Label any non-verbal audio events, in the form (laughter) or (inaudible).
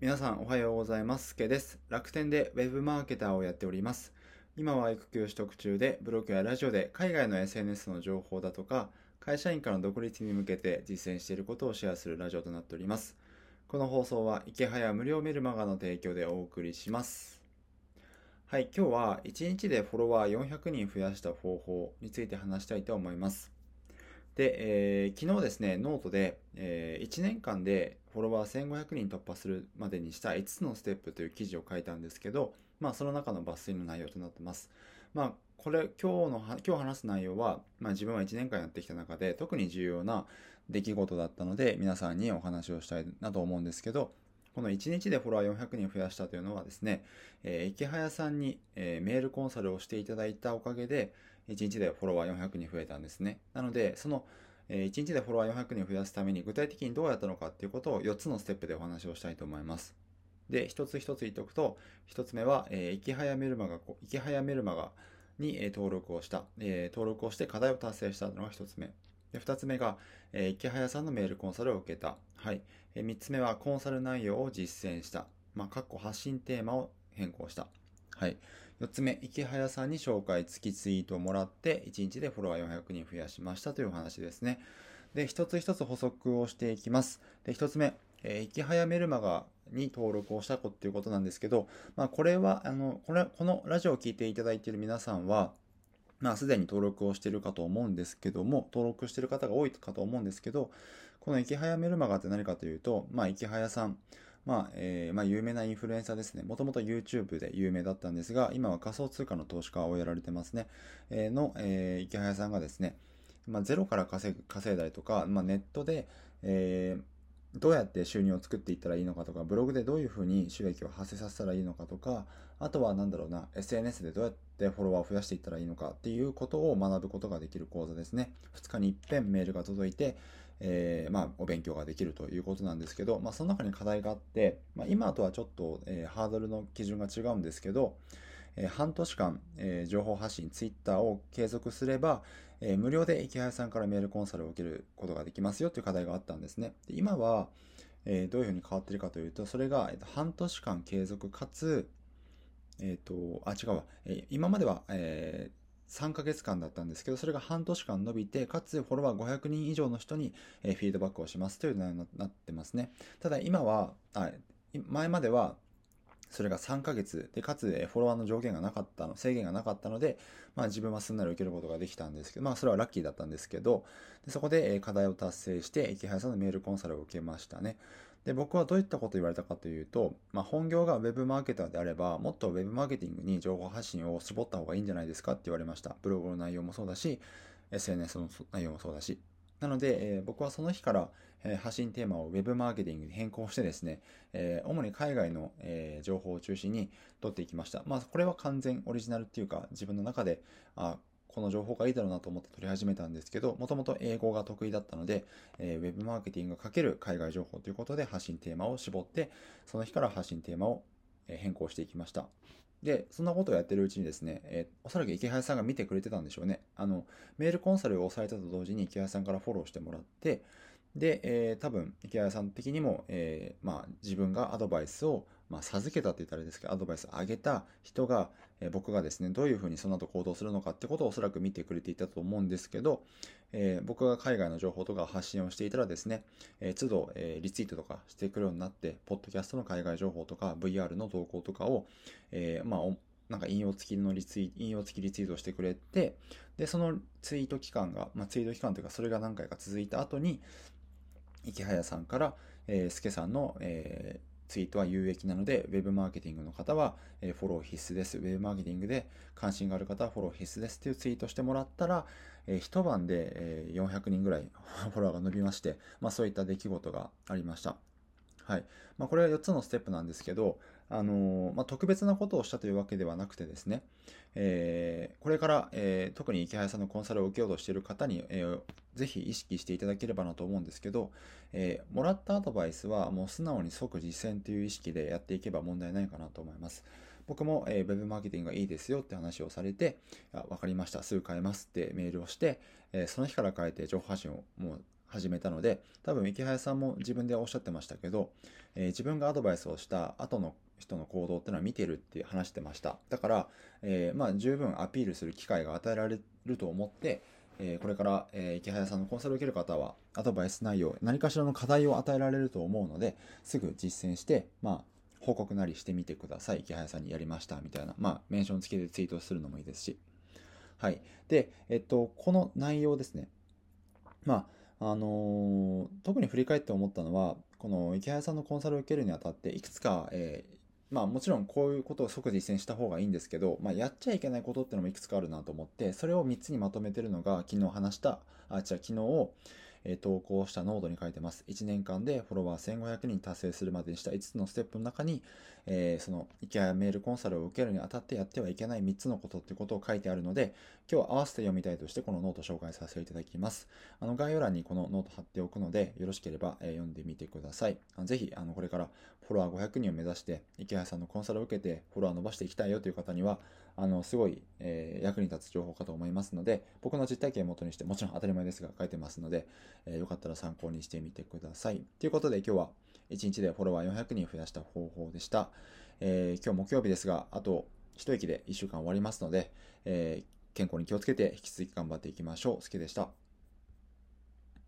皆さんおはようございます。けです。楽天で Web マーケターをやっております。今は育休取得中で、ブログやラジオで海外の SNS の情報だとか、会社員からの独立に向けて実践していることをシェアするラジオとなっております。この放送は、イケハヤ無料メルマガの提供でお送りします。はい、今日は1日でフォロワー400人増やした方法について話したいと思います。で、えー、昨日ですね、ノートで、えー、1年間でフォロワー1500人突破するまでにした5つのステップという記事を書いたんですけど、まあ、その中の抜粋の内容となってます。まあ、これ、今日の、今日話す内容は、まあ、自分は1年間やってきた中で、特に重要な出来事だったので、皆さんにお話をしたいなと思うんですけど、この1日でフォロワー400人増やしたというのはですね、えー、池早さんに、えー、メールコンサルをしていただいたおかげで、1日でフォロワー400人増えたんですね。なので、その、え1日でフォロワー400人増やすために具体的にどうやったのかっていうことを4つのステップでお話をしたいと思います。で、一つ一つ言っておくと、一つ目は、えー、いきはやメルマガ、いきはやメルマガに、えー、登録をした、えー、登録をして課題を達成したのが一つ目。で、二つ目が、えー、池早さんのメールコンサルを受けた。はい。えー、三つ目は、コンサル内容を実践した。まあ、括弧発信テーマを変更した。はい。4つ目、池早さんに紹介付きツイートをもらって、1日でフォロワー400人増やしましたというお話ですね。で、一つ一つ補足をしていきます。で、一つ目、えー、池早メルマガに登録をした子っていうことなんですけど、まあ、これは、あの、これ、このラジオを聴いていただいている皆さんは、まあ、すでに登録をしているかと思うんですけども、登録している方が多いかと思うんですけど、この池早メルマガって何かというと、まあ、池早さん、まあ、えー、まあ、有名なインフルエンサーですね。もともと YouTube で有名だったんですが、今は仮想通貨の投資家をやられてますね。えー、の、えー、池早さんがですね、まあ、ゼロから稼ぐ、稼いだりとか、まあ、ネットで、えー、どうやって収入を作っていったらいいのかとか、ブログでどういうふうに収益を発生させたらいいのかとか、あとはなんだろうな、SNS でどうやってフォロワーを増やしていったらいいのかっていうことを学ぶことができる講座ですね。2日に一遍メールが届いて、えー、まあ、お勉強ができるということなんですけど、まあ、その中に課題があって、まあ、今とはちょっと、えー、ハードルの基準が違うんですけど、えー、半年間、えー、情報発信、ツイッターを継続すれば、えー、無料で池早さんからメールコンサルを受けることができますよという課題があったんですね。で今は、えー、どういうふうに変わってるかというと、それが、えー、と半年間継続かつ、えっ、と、あ、違うわ。えー、今までは、えー、3ヶ月間だったんですけど、それが半年間伸びて、かつフォロワー500人以上の人に、フィードバックをしますという内容になってますね。ただ今は、あ前までは、それが3ヶ月で、かつフォロワーの上限がなかったの、制限がなかったので、まあ自分はすんなり受けることができたんですけど、まあそれはラッキーだったんですけど、でそこで課題を達成して、池原さんのメールコンサルを受けましたね。で、僕はどういったことを言われたかというと、まあ本業が Web マーケターであれば、もっと Web マーケティングに情報発信を絞った方がいいんじゃないですかって言われました。ブログの内容もそうだし、SNS の内容もそうだし。なので、えー、僕はその日から、えー、発信テーマを Web マーケティングに変更してですね、えー、主に海外の、え情報を中心に取っていきました。まあ、これは完全オリジナルっていうか、自分の中で、あこの情報がいいだろうなと思って取り始めたんですけど、もともと英語が得意だったので、えー、Web マーケティング×海外情報ということで発信テーマを絞って、その日から発信テーマを変更していきました。で、そんなことをやってるうちにですね、えー、おそらく池原さんが見てくれてたんでしょうね。あの、メールコンサルを押さえたと同時に池原さんからフォローしてもらって、で、えー、多分、池原さん的にも、えー、まあ、自分がアドバイスを、まあ、授けたって言ったらあれですけど、アドバイスをあげた人が、えー、僕がですね、どういうふうにその後行動するのかってことをおそらく見てくれていたと思うんですけど、えー、僕が海外の情報とか発信をしていたらですね、えー、都度、え、リツイートとかしてくるようになって、ポッドキャストの海外情報とか、VR の動向とかを、え、まあ、なんか引用付きのリツイ引用付きリツイートしてくれて、で、そのツイート期間が、まあ、ツイート期間というか、それが何回か続いた後に、池早さんから、えー、スケさんの、えー、ツイートは有益なので、ウェブマーケティングの方は、え、フォロー必須です。ウェブマーケティングで関心がある方はフォロー必須ですっていうツイートしてもらったら、え、一晩で、え、400人ぐらい (laughs) フォロワーが伸びまして、まあそういった出来事がありました。はい。まあこれは4つのステップなんですけど、あのまあ、特別なことをしたというわけではなくてですね、えー、これから、えー、特に池早さんのコンサルを受けようとしている方に、えー、ぜひ意識していただければなと思うんですけど、えー、もらったアドバイスはもう素直に即実践という意識でやっていけば問題ないかなと思います。僕も、えー、ウェブマーケティングがいいですよって話をされて、わかりました、すぐ変えますってメールをして、えー、その日から変えて情報発信をもう始めたので、多分池早さんも自分でおっしゃってましたけど、えー、自分がアドバイスをした後の人の行動ってのは見てるって話してました。だから、えー、まあ十分アピールする機会が与えられると思って、えー、これから、えー、池早さんのコンサルを受ける方は、アドバイス内容、何かしらの課題を与えられると思うので、すぐ実践して、まあ、報告なりしてみてください。池早さんにやりました、みたいな。まあ、メンション付きでツイートするのもいいですし。はい。で、えっと、この内容ですね。まあ、あのー、特に振り返って思ったのは、このイケハヤさんのコンサルを受けるにあたって、いくつか、えー、まあもちろんこういうことを即実践した方がいいんですけど、まあやっちゃいけないことってのもいくつかあるなと思って、それを3つにまとめてるのが昨日話した、あ、違う、昨日、え投稿したノートに書いてます。1年間でフォロワー1500人達成するまでにした5つのステップの中に、えー、その、イケアメールコンサルを受けるにあたってやってはいけない3つのことってことを書いてあるので、今日合わせて読みたいとしてこのノート紹介させていただきます。あの、概要欄にこのノート貼っておくので、よろしければ、えー、読んでみてください。ぜひ、あの、これからフォロワー500人を目指して、イケハヤさんのコンサルを受けてフォロワー伸ばしていきたいよという方には、あの、すごい、えー、役に立つ情報かと思いますので、僕の実体験を元にして、もちろん当たり前ですが書いてますので、えー、よかったら参考にしてみてください。ということで今日は1日でフォロワー400人増やした方法でした。えー、今日木曜日ですが、あと一息で1週間終わりますので、えー、健康に気をつけて引き続き頑張っていきましょう。好きでした。